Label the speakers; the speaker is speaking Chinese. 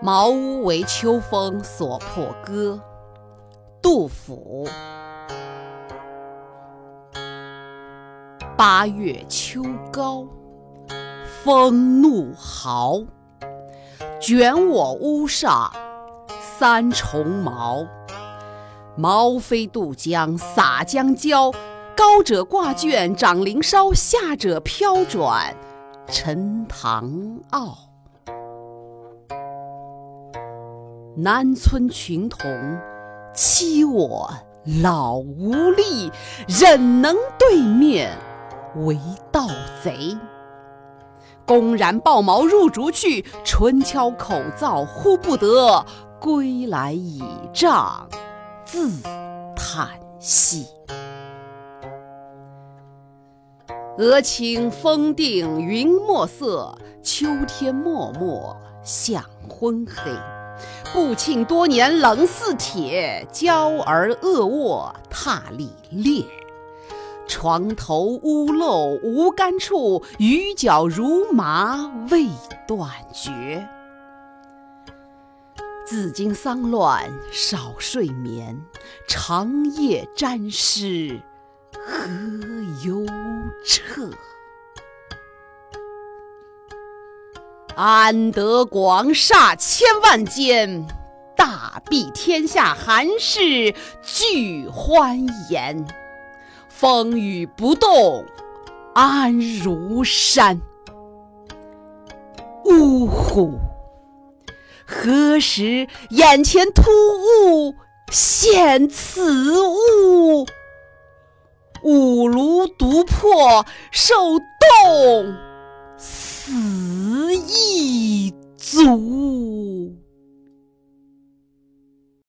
Speaker 1: 茅屋为秋风所破歌。杜甫。八月秋高，风怒号，卷我屋上三重茅。茅飞渡江洒江郊，高者挂卷长林梢，下者飘转沉塘坳。南村群童欺我老无力，忍能对面为盗贼？公然抱茅入竹去，唇敲口燥呼不得，归来倚杖自叹息。俄顷风定云墨色，秋天漠漠向昏黑。布罄多年冷似铁，娇儿恶卧踏里裂。床头屋漏无干处，雨脚如麻未断绝。自经丧乱少睡眠，长夜沾湿何由彻？安得广厦千万间，大庇天下寒士俱欢颜。风雨不动安如山。呜呼！何时眼前突兀现此物？五炉独破受冻。Ooh.